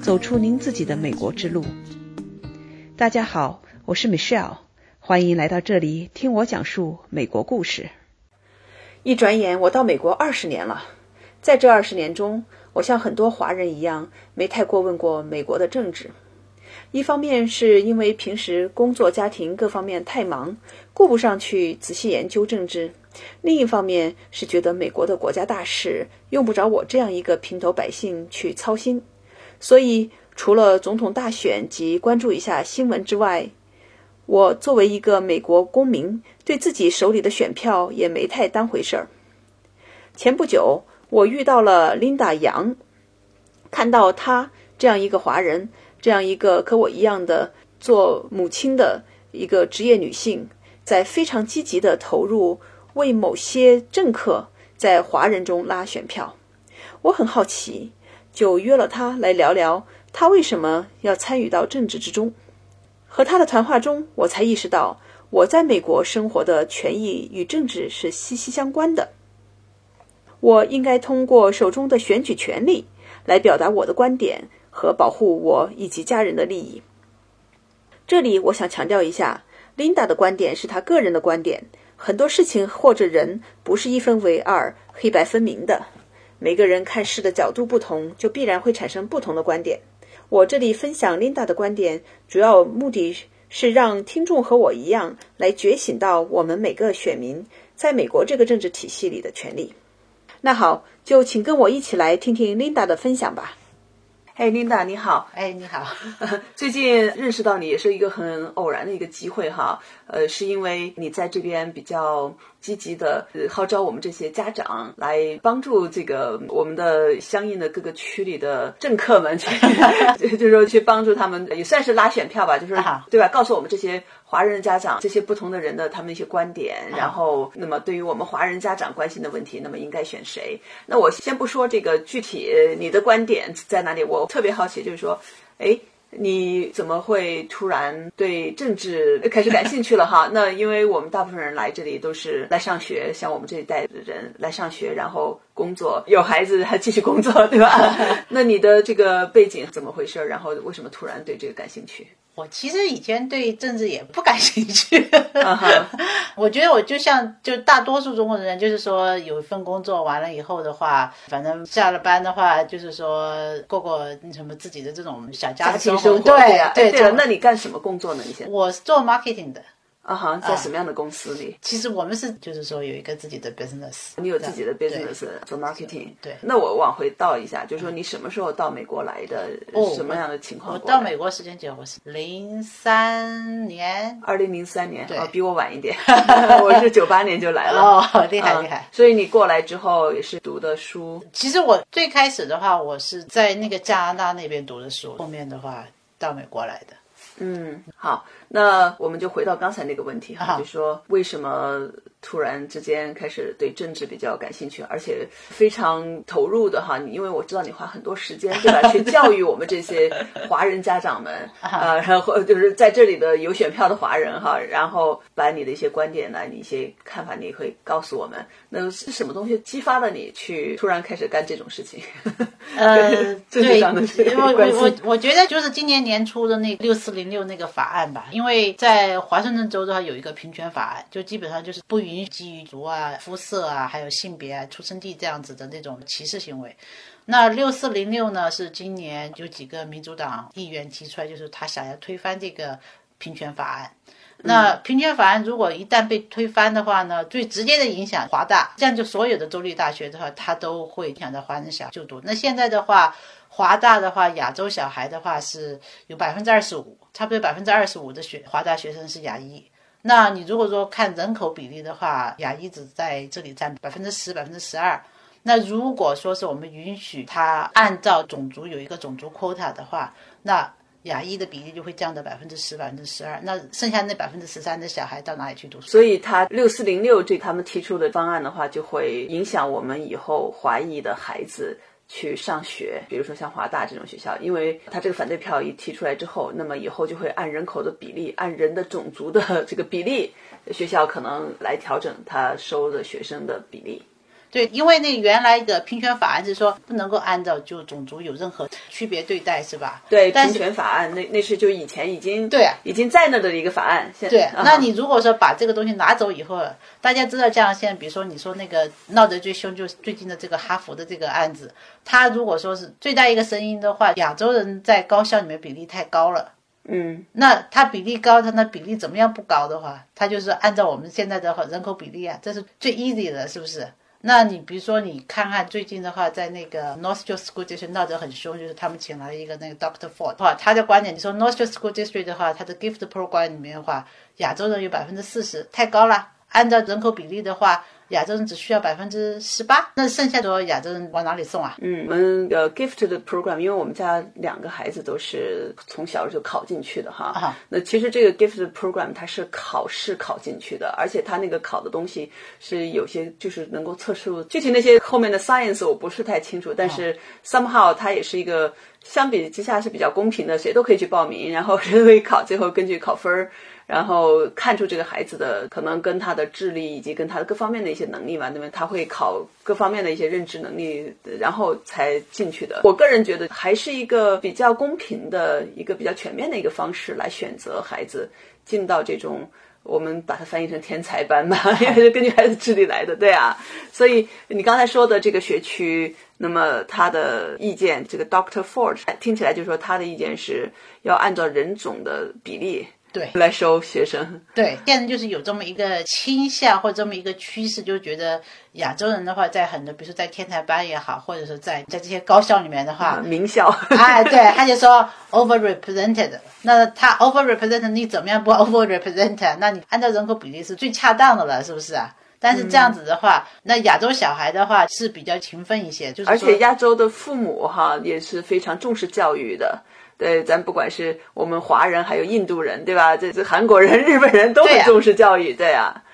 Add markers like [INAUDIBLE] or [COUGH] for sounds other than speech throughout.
走出您自己的美国之路。大家好，我是 Michelle，欢迎来到这里听我讲述美国故事。一转眼，我到美国二十年了。在这二十年中，我像很多华人一样，没太过问过美国的政治。一方面是因为平时工作、家庭各方面太忙，顾不上去仔细研究政治；另一方面是觉得美国的国家大事用不着我这样一个平头百姓去操心。所以，除了总统大选及关注一下新闻之外，我作为一个美国公民，对自己手里的选票也没太当回事儿。前不久，我遇到了琳达·杨，看到她这样一个华人，这样一个和我一样的做母亲的一个职业女性，在非常积极的投入为某些政客在华人中拉选票，我很好奇，就约了他来聊聊他为什么要参与到政治之中。和他的谈话中，我才意识到我在美国生活的权益与政治是息息相关的。我应该通过手中的选举权利来表达我的观点和保护我以及家人的利益。这里我想强调一下，Linda 的观点是她个人的观点，很多事情或者人不是一分为二、黑白分明的。每个人看事的角度不同，就必然会产生不同的观点。我这里分享 Linda 的观点，主要目的是让听众和我一样来觉醒到我们每个选民在美国这个政治体系里的权利。那好，就请跟我一起来听听 Linda 的分享吧。哎，Linda，你好。哎，你好。[LAUGHS] 最近认识到你也是一个很偶然的一个机会哈。呃，是因为你在这边比较积极的号召我们这些家长来帮助这个我们的相应的各个区里的政客们去，[LAUGHS] 就是说去帮助他们，也算是拉选票吧，就是对吧？告诉我们这些。华人家长这些不同的人的他们一些观点，然后那么对于我们华人家长关心的问题，那么应该选谁？那我先不说这个具体你的观点在哪里，我特别好奇，就是说，哎。你怎么会突然对政治开始感兴趣了哈？[LAUGHS] 那因为我们大部分人来这里都是来上学，像我们这一代的人来上学，然后工作，有孩子还继续工作，[LAUGHS] 对吧？[LAUGHS] 那你的这个背景怎么回事？然后为什么突然对这个感兴趣？我其实以前对政治也不感兴趣，[LAUGHS] 我觉得我就像就大多数中国人，就是说有一份工作完了以后的话，反正下了班的话，就是说过过什么自己的这种小家庭生活。对对对，那你干什么工作呢？你现在我是做 marketing 的。啊哈，在什么样的公司里？其实我们是，就是说有一个自己的 business。你有自己的 business 做 marketing。对。那我往回倒一下，就是说你什么时候到美国来的？哦。什么样的情况？我到美国时间久，我是零三年。二零零三年，哦，比我晚一点。[LAUGHS] 我是九八年就来了。哦，厉害厉害。所以你过来之后也是读的书。其实我最开始的话，我是在那个加拿大那边读的书，后面的话到美国来的。嗯，好，那我们就回到刚才那个问题哈，就说为什么突然之间开始对政治比较感兴趣，而且非常投入的哈？你因为我知道你花很多时间 [LAUGHS] 对吧，去教育我们这些华人家长们 [LAUGHS] 啊，然后就是在这里的有选票的华人哈，然后把你的一些观点呢，你一些看法，你会告诉我们，那是什么东西激发了你去突然开始干这种事情？[LAUGHS] 呃，对，我我我我觉得就是今年年初的那六四零。六那个法案吧，因为在华盛顿州的话有一个平权法案，就基本上就是不允许基于族啊、肤色啊、还有性别啊、出生地这样子的那种歧视行为。那六四零六呢，是今年有几个民主党议员提出来，就是他想要推翻这个平权法案。那平权法案如果一旦被推翻的话呢，最直接的影响华大，这样就所有的州立大学的话，它都会影响到华人想就读。那现在的话。华大的话，亚洲小孩的话是有百分之二十五，差不多百分之二十五的学华大学生是亚裔。那你如果说看人口比例的话，亚裔只在这里占百分之十、百分之十二。那如果说是我们允许他按照种族有一个种族 quota 的话，那亚裔的比例就会降到百分之十、百分之十二。那剩下那百分之十三的小孩到哪里去读书？所以他六四零六这他们提出的方案的话，就会影响我们以后华裔的孩子。去上学，比如说像华大这种学校，因为他这个反对票一提出来之后，那么以后就会按人口的比例，按人的种族的 [LAUGHS] 这个比例，学校可能来调整他收的学生的比例。对，因为那原来的平权法案是说不能够按照就种族有任何区别对待，是吧？对，平权法案那那是就以前已经对啊，已经在那的一个法案。现对，那你如果说把这个东西拿走以后，大家知道，这样现在比如说你说那个闹得最凶就是最近的这个哈佛的这个案子，他如果说是最大一个声音的话，亚洲人在高校里面比例太高了。嗯，那他比例高，他那比例怎么样不高的话，他就是按照我们现在的人口比例啊，这是最 easy 的，是不是？那你比如说，你看看最近的话，在那个 north School District 闹得很凶，就是他们请来了一个那个 Doctor Ford，话他的观点，你说 north School District 的话，他的 Gift Program 里面的话，亚洲人有百分之四十，太高了。按照人口比例的话。亚洲人只需要百分之十八，那剩下的亚洲人往哪里送啊？嗯，我们呃 gift 的 program，因为我们家两个孩子都是从小就考进去的哈。那其实这个 gift 的 program 它是考试考进去的，而且它那个考的东西是有些就是能够测试具体那些后面的 science 我不是太清楚，但是 somehow 它也是一个相比之下是比较公平的，谁都可以去报名，然后 [LAUGHS] 谁都可以考，最后根据考分儿。然后看出这个孩子的可能跟他的智力以及跟他的各方面的一些能力嘛，那么他会考各方面的一些认知能力，然后才进去的。我个人觉得还是一个比较公平的一个比较全面的一个方式来选择孩子进到这种我们把它翻译成天才班嘛，[LAUGHS] 因为是根据孩子智力来的，对啊。所以你刚才说的这个学区，那么他的意见，这个 Doctor Ford 听起来就是说他的意见是要按照人种的比例。对，来收学生。对，现在就是有这么一个倾向或这么一个趋势，就觉得亚洲人的话，在很多，比如说在天才班也好，或者是在在这些高校里面的话，名校，[LAUGHS] 哎，对，他就说 overrepresented。那他 overrepresented，你怎么样不 overrepresented？那你按照人口比例是最恰当的了，是不是啊？但是这样子的话，那亚洲小孩的话是比较勤奋一些，就是而且亚洲的父母哈也是非常重视教育的。对，咱不管是我们华人，还有印度人，对吧？这这韩国人、[LAUGHS] 日本人都很重视教育，对啊。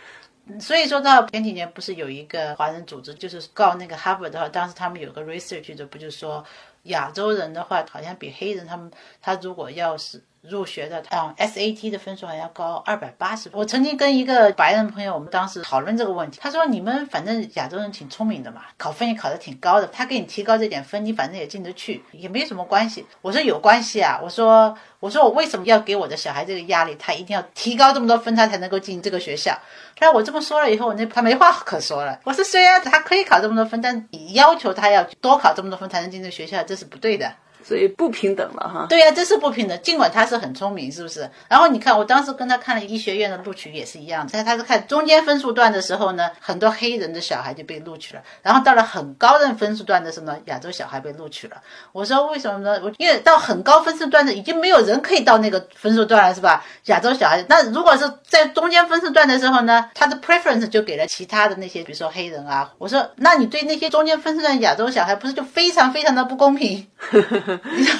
所以说呢前几年，不是有一个华人组织，就是告那个哈佛的话，当时他们有个 research 的，不就说亚洲人的话，好像比黑人他们，他如果要是。入学的，嗯，SAT 的分数还要高二百八十。我曾经跟一个白人朋友，我们当时讨论这个问题，他说：“你们反正亚洲人挺聪明的嘛，考分也考得挺高的，他给你提高这点分，你反正也进得去，也没什么关系。”我说：“有关系啊！”我说：“我说我为什么要给我的小孩这个压力？他一定要提高这么多分，他才能够进这个学校。”他说：“我这么说了以后，那他没话可说了。”我说：“虽然他可以考这么多分，但你要求他要多考这么多分才能进这个学校，这是不对的。”所以不平等了哈。对呀，这是不平等。尽管他是很聪明，是不是？然后你看，我当时跟他看了医学院的录取也是一样。在他是看中间分数段的时候呢，很多黑人的小孩就被录取了。然后到了很高的分数段的时候呢，亚洲小孩被录取了。我说为什么呢？我因为到很高分数段的已经没有人可以到那个分数段了，是吧？亚洲小孩。那如果是在中间分数段的时候呢，他的 preference 就给了其他的那些，比如说黑人啊。我说，那你对那些中间分数段亚洲小孩不是就非常非常的不公平？[LAUGHS]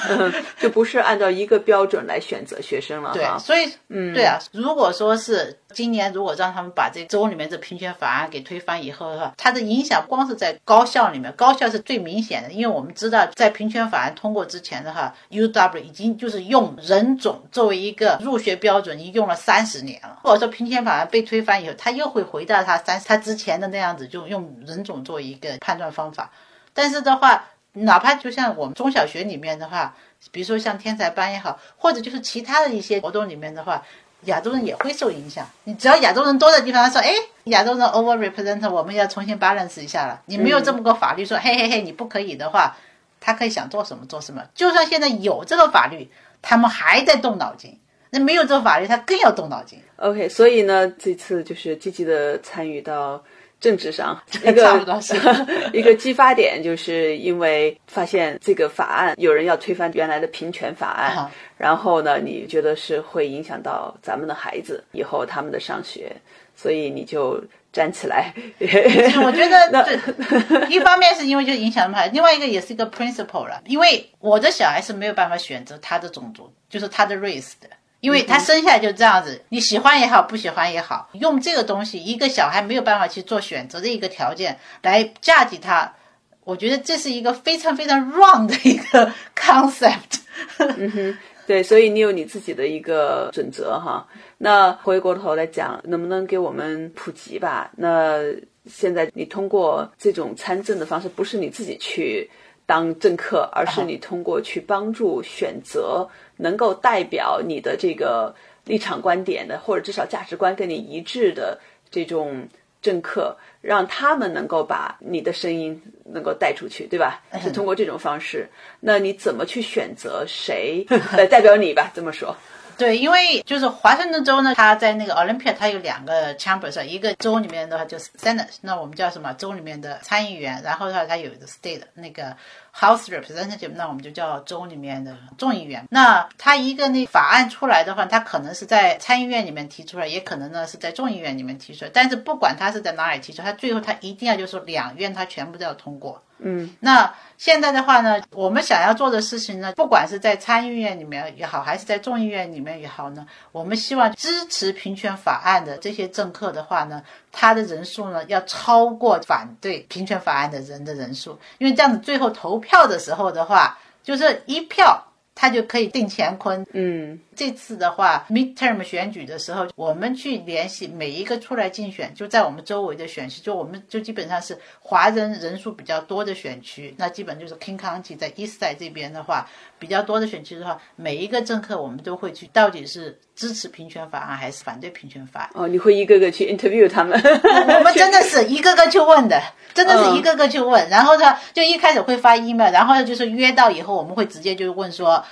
[LAUGHS] 就不是按照一个标准来选择学生了，对，所以，嗯，对啊，如果说是今年如果让他们把这州里面这平权法案给推翻以后的话，它的影响光是在高校里面，高校是最明显的，因为我们知道在平权法案通过之前的话，UW 已经就是用人种作为一个入学标准，已经用了三十年了。如果说平权法案被推翻以后，他又会回到他三他之前的那样子，就用人种作为一个判断方法，但是的话。哪怕就像我们中小学里面的话，比如说像天才班也好，或者就是其他的一些活动里面的话，亚洲人也会受影响。你只要亚洲人多的地方，说哎，亚洲人 over represent，我们要重新 balance 一下了。你没有这么个法律说，嘿嘿嘿，你不可以的话，他可以想做什么做什么。就算现在有这个法律，他们还在动脑筋。那没有这个法律，他更要动脑筋。OK，所以呢，这次就是积极的参与到。政治上 [LAUGHS] 一个 [LAUGHS] 一个激发点，就是因为发现这个法案有人要推翻原来的平权法案，然后呢，你觉得是会影响到咱们的孩子以后他们的上学，所以你就站起来。我觉得，[LAUGHS] 一方面是因为就影响他们，另外一个也是一个 principle 了，因为我的小孩是没有办法选择他的种族，就是他的 race 的。因为他生下来就这样子，你喜欢也好，不喜欢也好，用这个东西，一个小孩没有办法去做选择的一个条件来嫁给他，我觉得这是一个非常非常 wrong 的一个 [LAUGHS] concept。嗯哼，对，所以你有你自己的一个准则哈。那回过头来讲，能不能给我们普及吧？那现在你通过这种参政的方式，不是你自己去当政客，而是你通过去帮助选择能够代表你的这个立场观点的，或者至少价值观跟你一致的这种。政客让他们能够把你的声音能够带出去，对吧？是通过这种方式。那你怎么去选择谁来代表你吧？[LAUGHS] 这么说。对，因为就是华盛顿州呢，它在那个 Olympia，它有两个 chambers，一个州里面的话就是 Senate，那我们叫什么？州里面的参议员。然后的话，它有一个 state 那个 House Representative，那我们就叫州里面的众议员。那他一个那法案出来的话，他可能是在参议院里面提出来，也可能呢是在众议院里面提出来。但是不管他是在哪里提出，他最后他一定要就是两院他全部都要通过。嗯，那现在的话呢，我们想要做的事情呢，不管是在参议院里面也好，还是在众议院里面也好呢，我们希望支持平权法案的这些政客的话呢，他的人数呢要超过反对平权法案的人的人数，因为这样子最后投票的时候的话，就是一票。他就可以定乾坤。嗯，这次的话，midterm 选举的时候，我们去联系每一个出来竞选，就在我们周围的选区，就我们就基本上是华人人数比较多的选区，那基本就是 King County 在 East Side 这边的话，比较多的选区的话，每一个政客我们都会去，到底是支持平权法案还是反对平权法案？哦，你会一个个去 interview 他们？我们真的是一个个去问的，真的是一个个去问，然后呢，就一开始会发 email，然后呢就是约到以后，我们会直接就问说。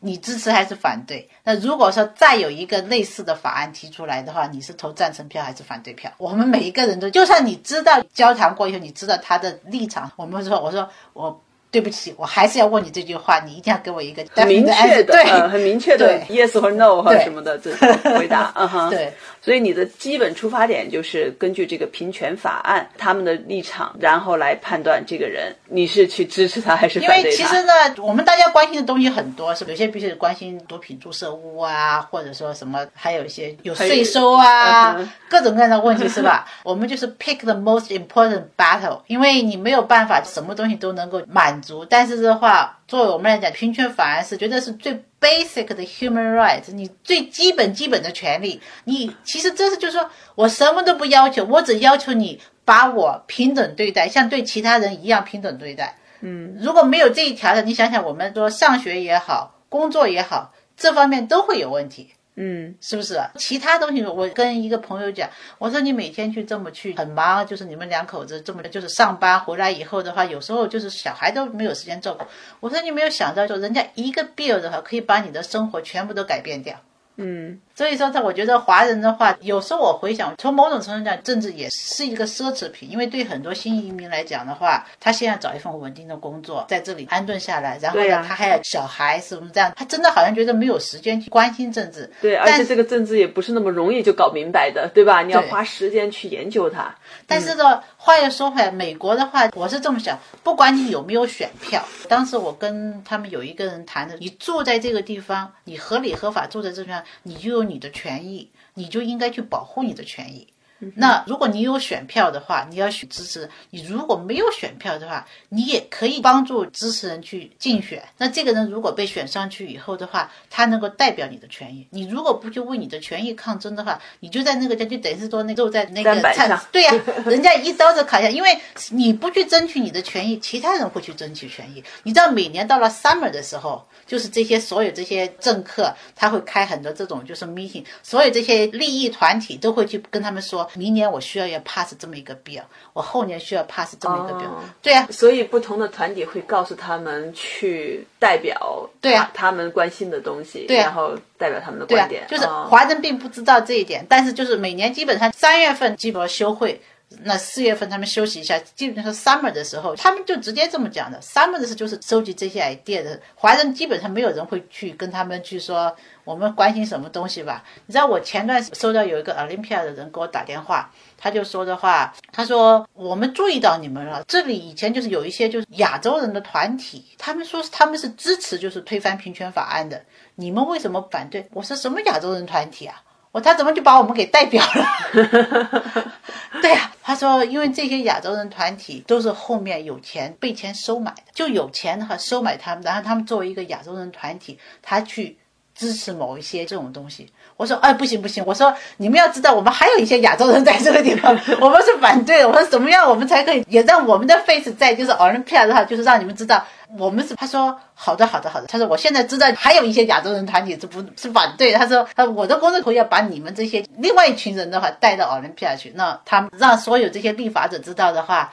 你支持还是反对？那如果说再有一个类似的法案提出来的话，你是投赞成票还是反对票？我们每一个人都，就算你知道交谈过以后，你知道他的立场，我们说，我说我。对不起，我还是要问你这句话，你一定要给我一个很明确的、对，很明确的 yes 或 no 或什么的这种 [LAUGHS] 回答。嗯哼，对。所以你的基本出发点就是根据这个平权法案他们的立场，然后来判断这个人你是去支持他还是反对他。因为其实呢，我们大家关心的东西很多，是有些必须关心毒品注射物啊，或者说什么，还有一些有税收啊，各种各样的问题，是吧？[LAUGHS] 我们就是 pick the most important battle，因为你没有办法什么东西都能够满。足，但是的话，作为我们来讲，平权法案是觉得是最 basic 的 human rights，你最基本基本的权利。你其实这是就是说我什么都不要求，我只要求你把我平等对待，像对其他人一样平等对待。嗯，如果没有这一条的，你想想，我们说上学也好，工作也好，这方面都会有问题。嗯，是不是？其他东西，我跟一个朋友讲，我说你每天去这么去很忙，就是你们两口子这么就是上班回来以后的话，有时候就是小孩都没有时间照顾。我说你没有想到，就人家一个 bill 的话，可以把你的生活全部都改变掉。嗯，所以说，他我觉得华人的话，有时候我回想，从某种程度讲，政治也是一个奢侈品，因为对很多新移民来讲的话，他现在找一份稳定的工作，在这里安顿下来，然后呢，他还有小孩，是不是这样？他真的好像觉得没有时间去关心政治。对，而且这个政治也不是那么容易就搞明白的，对吧？你要花时间去研究它。但是呢，话又说回来，美国的话，我是这么想，不管你有没有选票，当时我跟他们有一个人谈的，你住在这个地方，你合理合法住在这地方。你就有你的权益，你就应该去保护你的权益。那如果你有选票的话，你要选支持；你如果没有选票的话，你也可以帮助支持人去竞选。那这个人如果被选上去以后的话，他能够代表你的权益。你如果不去为你的权益抗争的话，你就在那个家就等于是说那就在那个上。对呀，人家一刀子砍下，因为你不去争取你的权益，其他人会去争取权益。你知道每年到了 summer 的时候，就是这些所有这些政客他会开很多这种就是 meeting，所有这些利益团体都会去跟他们说。明年我需要要 pass 这么一个 bill，我后年需要 pass 这么一个 bill，对呀，所以不同的团体会告诉他们去代表，对呀，他们关心的东西，对，然后代表他们的观点，就是华人并不知道这一点，但是就是每年基本上三月份基本上休会。那四月份他们休息一下，基本上 summer 的时候，他们就直接这么讲的。summer 的时候就是收集这些 idea 的，华人基本上没有人会去跟他们去说我们关心什么东西吧。你知道我前段收到有一个 Olympia 的人给我打电话，他就说的话，他说我们注意到你们了，这里以前就是有一些就是亚洲人的团体，他们说他们是支持就是推翻平权法案的，你们为什么反对？我说什么亚洲人团体啊？我他怎么就把我们给代表了？[LAUGHS] 对呀，他说，因为这些亚洲人团体都是后面有钱被钱收买的，就有钱的话收买他们，然后他们作为一个亚洲人团体，他去支持某一些这种东西。我说，哎，不行不行，我说你们要知道，我们还有一些亚洲人在这个地方，[LAUGHS] 我们是反对的。我说怎么样，我们才可以也让我们的 face 在，就是 Olympia 的话，就是让你们知道我们是。他说好的好的好的，他说我现在知道还有一些亚洲人团体是不是反对。他说，他我的工作头要把你们这些另外一群人的话带到 Olympia 去，那他让所有这些立法者知道的话。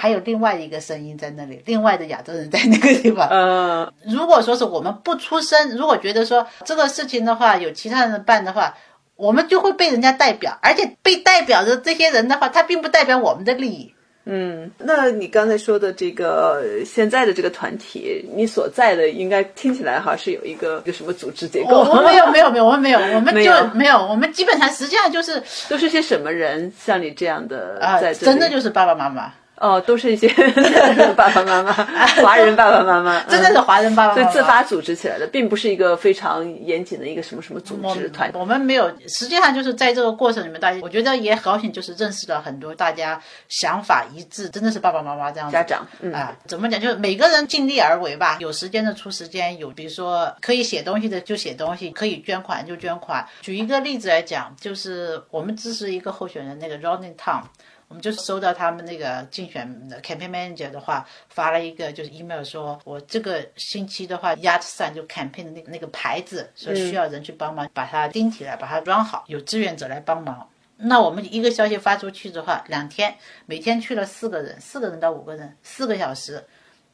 还有另外一个声音在那里，另外的亚洲人在那个地方。嗯，如果说是我们不出声，如果觉得说这个事情的话有其他人办的话，我们就会被人家代表，而且被代表的这些人的话，他并不代表我们的利益。嗯，那你刚才说的这个现在的这个团体，你所在的应该听起来哈是有一个一个什么组织结构？我们没有没有没有，我们没有，我们就没有，我们基本上实际上就是都是些什么人？像你这样的啊，真的就是爸爸妈妈。哦，都是一些 [LAUGHS] 爸爸妈妈，[LAUGHS] 华人爸爸妈妈，[LAUGHS] 真的是华人爸爸，所以自发组织起来的，并不是一个非常严谨的一个什么什么组织团。我们没有，实际上就是在这个过程里面，大家我觉得也高兴，就是认识了很多大家想法一致，真的是爸爸妈妈这样家长啊，怎么讲？就是每个人尽力而为吧，有时间的出时间，有比如说可以写东西的就写东西，可以捐款就捐款。举一个例子来讲，就是我们支持一个候选人，那个 Ronnie Tom。我们就是收到他们那个竞选的 campaign manager 的话，发了一个就是 email 说，我这个星期的话，yard sign 就 campaign 的那个那个牌子，说需要人去帮忙把它钉起来，把它装好，有志愿者来帮忙。那我们一个消息发出去的话，两天，每天去了四个人，四个人到五个人，四个小时。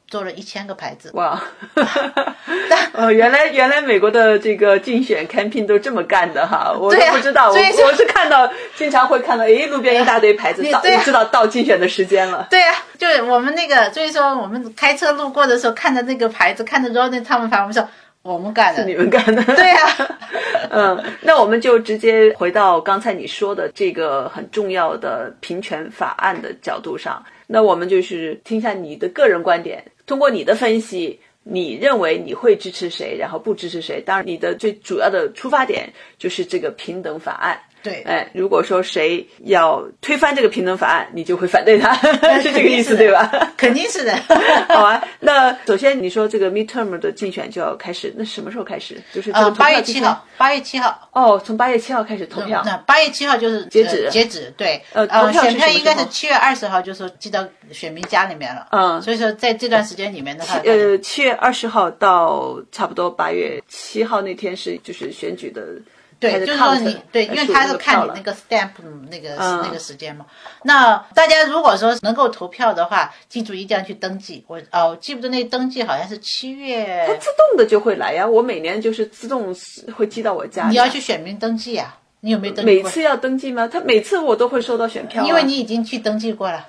做了一千个牌子哇！[LAUGHS] 哦，原来原来美国的这个竞选 campaign 都这么干的哈，我都不知道。我我是看到经常会看到，诶，路边一大堆牌子，到知道到竞选的时间了。对呀，就是我们那个，所以说我们开车路过的时候，看着那个牌子，看着 Ronnie 他们牌，我们说我们干的，是你们干的。[LAUGHS] 对呀，[LAUGHS] 嗯，那我们就直接回到刚才你说的这个很重要的平权法案的角度上，那我们就是听一下你的个人观点。通过你的分析，你认为你会支持谁，然后不支持谁？当然，你的最主要的出发点就是这个平等法案。对，哎，如果说谁要推翻这个平等法案，你就会反对他，是这个意思对吧？肯定是的。[LAUGHS] 好啊，那首先你说这个 midterm 的竞选就要开始，那什么时候开始？就是呃八月七号，八月七号。哦，从八月七号开始投票。那八月七号就是截止，截止。对，呃，投票选票应该是七月二十号，就是寄到选民家里面了。嗯，所以说在这段时间里面的话，呃，七月二十号到差不多八月七号那天是就是选举的。对，就是说你对，因为他是看你那个 stamp 那个那个时间嘛。那大家如果说能够投票的话，记住一定要去登记。我哦，记不得那登记好像是七月。它自动的就会来呀，我每年就是自动会寄到我家。你要去选民登记呀？你有没有登记？每次要登记吗？他每次我都会收到选票。因为你已经去登记过了。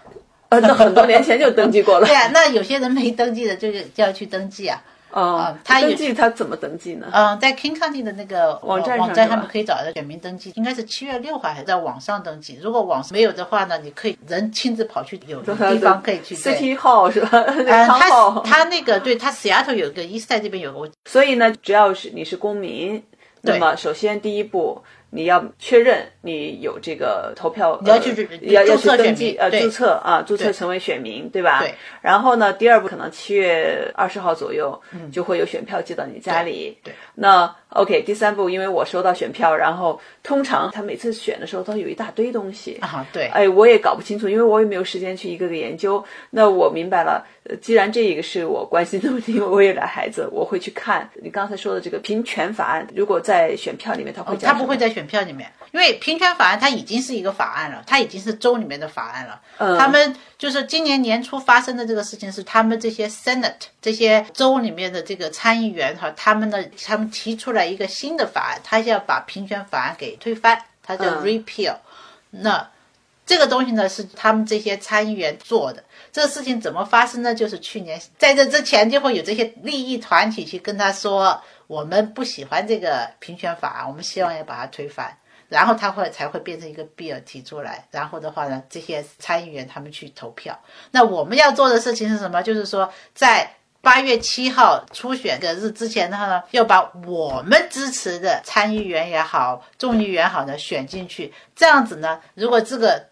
呃，那很多年前就登记过了。[LAUGHS] 对啊，那有些人没登记的，就是就要去登记啊。哦，他登记他怎么登记呢？嗯，在 King County 的那个网站上，网站上面可以找到选民登记，应该是七月六号还是在网上登记。如果网上没有的话呢，你可以人亲自跑去有地方可以去。City Hall 是吧？嗯，他他那个对他 Seattle 有个 East Side 这边有个，所以呢，只要是你是公民，那么首先第一步。你要确认你有这个投票，你要去要要去登记呃注册啊注册成为选民对吧？对。然后呢，第二步可能七月二十号左右就会有选票寄到你家里。对。那 OK，第三步，因为我收到选票，然后通常他每次选的时候都有一大堆东西啊。对。哎，我也搞不清楚，因为我也没有时间去一个个研究。那我明白了，既然这一个是我关心的问题，因为我有俩孩子，我会去看你刚才说的这个平权法案。如果在选票里面，他会他不会在选。票里面，因为平权法案它已经是一个法案了，它已经是州里面的法案了。嗯，他们就是今年年初发生的这个事情，是他们这些 Senate 这些州里面的这个参议员哈，他们的他们提出来一个新的法案，他要把平权法案给推翻，他叫 repeal。那这个东西呢，是他们这些参议员做的。这个事情怎么发生呢？就是去年在这之前，就会有这些利益团体去跟他说。我们不喜欢这个平权法案，我们希望要把它推翻，然后他会才会变成一个 bill 提出来，然后的话呢，这些参议员他们去投票。那我们要做的事情是什么？就是说，在八月七号初选的日之前的话呢，要把我们支持的参议员也好、众议员好呢选进去。这样子呢，如果这个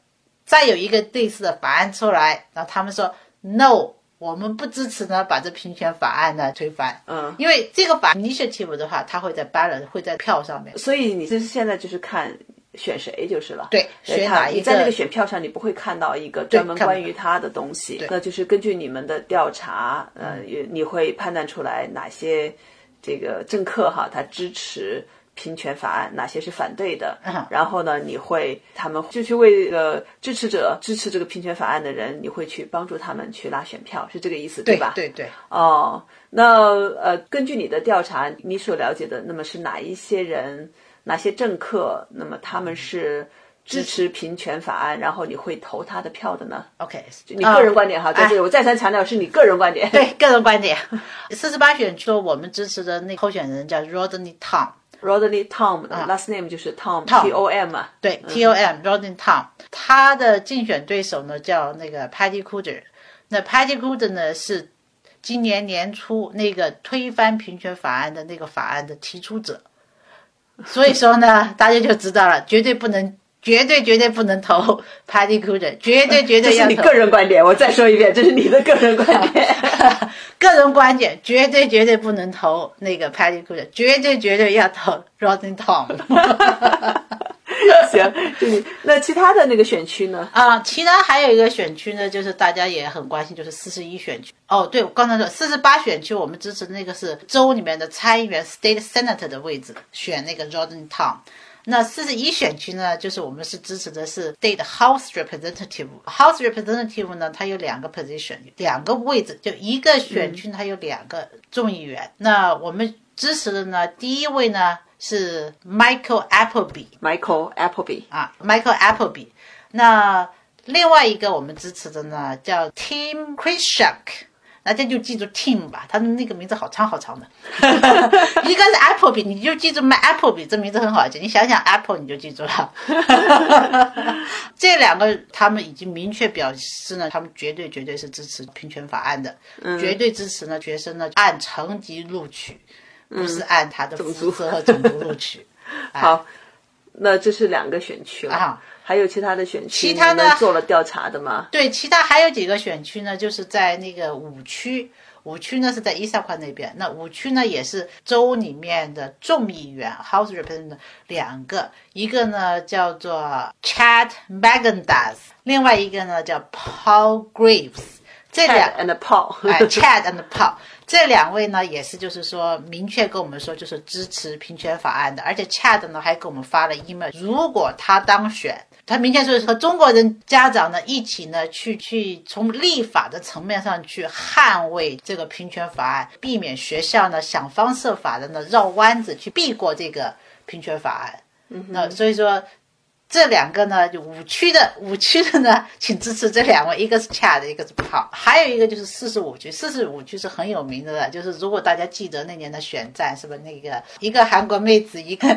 再有一个类似的法案出来，然后他们说 no。我们不支持呢把这平权法案呢推翻。嗯，因为这个法 initiative 的话，它会在 ballot 会在票上面。所以你这是现在就是看选谁就是了。对，选哪一个？你在那个选票上，你不会看到一个专门关于他的东西。那就是根据你们的调查，呃，你会判断出来哪些这个政客哈，他支持。平权法案哪些是反对的？然后呢，你会他们就去为了支持者支持这个平权法案的人，你会去帮助他们去拉选票，是这个意思对吧？对对。哦，那呃，根据你的调查，你所了解的，那么是哪一些人，哪些政客，那么他们是支持平权法案，然后你会投他的票的呢？OK，你个人观点哈，在这里我再三强调是你个人观点。[LAUGHS] 对，个人观点。四十八选区我们支持的那候选人叫 Rodney Tom。Rodney Tom 的 last name 就是 Tom，T O M 啊，对，T O M，Rodney Tom。他的竞选对手呢叫那个 Patty Cooder，那 Patty Cooder 呢是今年年初那个推翻平权法案的那个法案的提出者，所以说呢，大家就知道了，绝对不能。绝对绝对不能投 [LAUGHS] Party Cooder，绝对绝对要投。这是你个人观点，我再说一遍，这是你的个人观点。[LAUGHS] 个人观点，绝对绝对不能投那个 Party Cooder，绝对绝对要投 Rodney Tom。[LAUGHS] 行，就你那其他的那个选区呢？啊，其他还有一个选区呢，就是大家也很关心，就是四十一选区。哦，对，我刚才说四十八选区，我们支持的那个是州里面的参议员 State Senator 的位置，选那个 Rodney Tom。那四十一选区呢，就是我们是支持的是 State House Representative。House Representative 呢，它有两个 position，两个位置，就一个选区它有两个众议员。那我们支持的呢，第一位呢是 Michael Appleby。Michael Appleby 啊，Michael Appleby。那另外一个我们支持的呢叫 Tim c h r i s h a k 大家就记住 Tim 吧，他的那个名字好长好长的。[LAUGHS] 一个是 Apple 笔，你就记住 My Apple 笔，这名字很好记。你想想 Apple，你就记住了。[LAUGHS] 这两个他们已经明确表示呢，他们绝对绝对是支持平权法案的，绝对支持呢学生呢按成绩录取，不是按他的肤色和种族录取。[LAUGHS] 好，那这是两个选区了。还有其他的选区，其他的做了调查的吗？对，其他还有几个选区呢，就是在那个五区，五区呢是在伊萨宽那边。那五区呢也是州里面的众议员 （House Representative） 两个，一个呢叫做 Chad Magendas，另外一个呢叫 Paul Graves。这两 and Paul，[LAUGHS] 哎，Chad and Paul。这两位呢，也是就是说明确跟我们说，就是支持平权法案的，而且 Chad 呢还给我们发了 email，如果他当选，他明确说和中国人家长呢一起呢去去从立法的层面上去捍卫这个平权法案，避免学校呢想方设法的呢绕弯子去避过这个平权法案。那所以说。这两个呢，就五区的五区的呢，请支持这两位，一个是恰的一个是不好还有一个就是四十五区。四十五区是很有名的了，就是如果大家记得那年的选战，是不那个一个韩国妹子，一个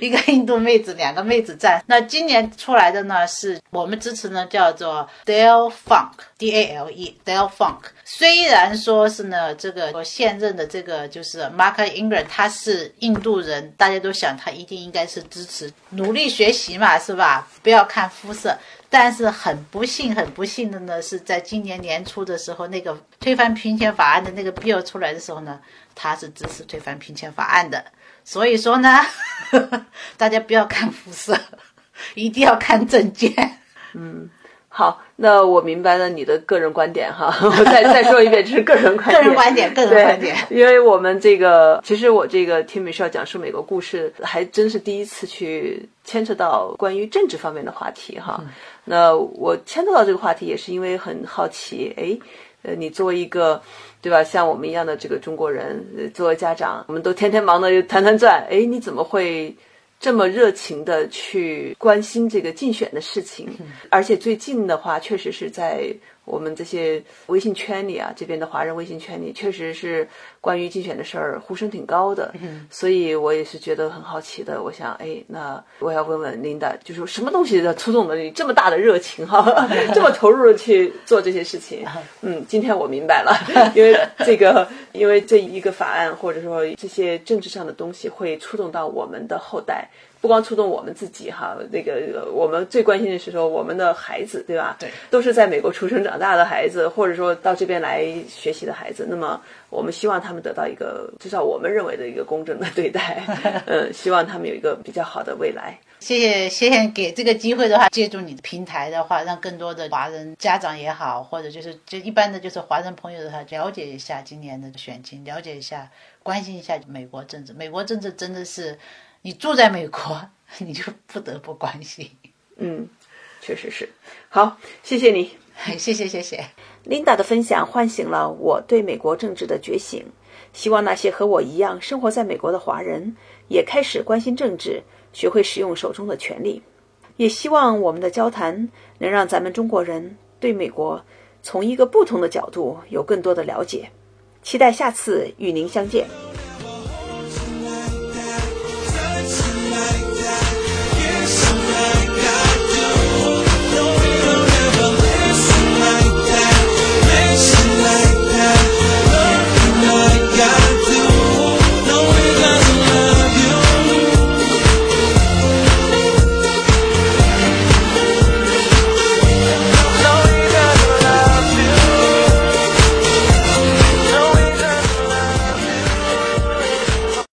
一个印度妹子，两个妹子战？那今年出来的呢，是我们支持呢，叫做 Dale D A L E Dale Funk。虽然说是呢，这个我现任的这个就是 Mark Ingram，他是印度人，大家都想他一定应该是支持努力学习嘛，是吧？吧，不要看肤色，但是很不幸，很不幸的呢，是在今年年初的时候，那个推翻平权法案的那个 bill 出来的时候呢，他是支持推翻平权法案的。所以说呢，[LAUGHS] 大家不要看肤色，一定要看证件。嗯。好，那我明白了你的个人观点哈。[LAUGHS] 我再再说一遍，这是 [LAUGHS] 个人观点。个人观点，个人观点。因为我们这个，其实我这个听美少讲述美国故事，还真是第一次去牵扯到关于政治方面的话题哈。那我牵扯到这个话题，也是因为很好奇。哎，呃，你作为一个，对吧？像我们一样的这个中国人，作为家长，我们都天天忙的团团转。哎，你怎么会？这么热情的去关心这个竞选的事情，而且最近的话，确实是在我们这些微信圈里啊，这边的华人微信圈里，确实是关于竞选的事儿呼声挺高的，所以我也是觉得很好奇的。我想，哎，那我要问问琳达，就是什么东西触动了你这么大的热情哈，[LAUGHS] 这么投入的去做这些事情？嗯，今天我明白了，因为这个，[LAUGHS] 因为这一个法案或者说这些政治上的东西会触动到我们的后代。不光触动我们自己哈，那个我们最关心的是说我们的孩子，对吧？对，都是在美国出生长大的孩子，或者说到这边来学习的孩子。那么我们希望他们得到一个至少我们认为的一个公正的对待，[LAUGHS] 嗯，希望他们有一个比较好的未来。谢谢，谢谢给这个机会的话，借助你的平台的话，让更多的华人家长也好，或者就是就一般的就是华人朋友的话，了解一下今年的选情，了解一下，关心一下美国政治。美国政治真的是。你住在美国，你就不得不关心。嗯，确实是。好，谢谢你，[LAUGHS] 谢谢谢谢。Linda 的分享唤醒了我对美国政治的觉醒，希望那些和我一样生活在美国的华人也开始关心政治，学会使用手中的权利。也希望我们的交谈能让咱们中国人对美国从一个不同的角度有更多的了解。期待下次与您相见。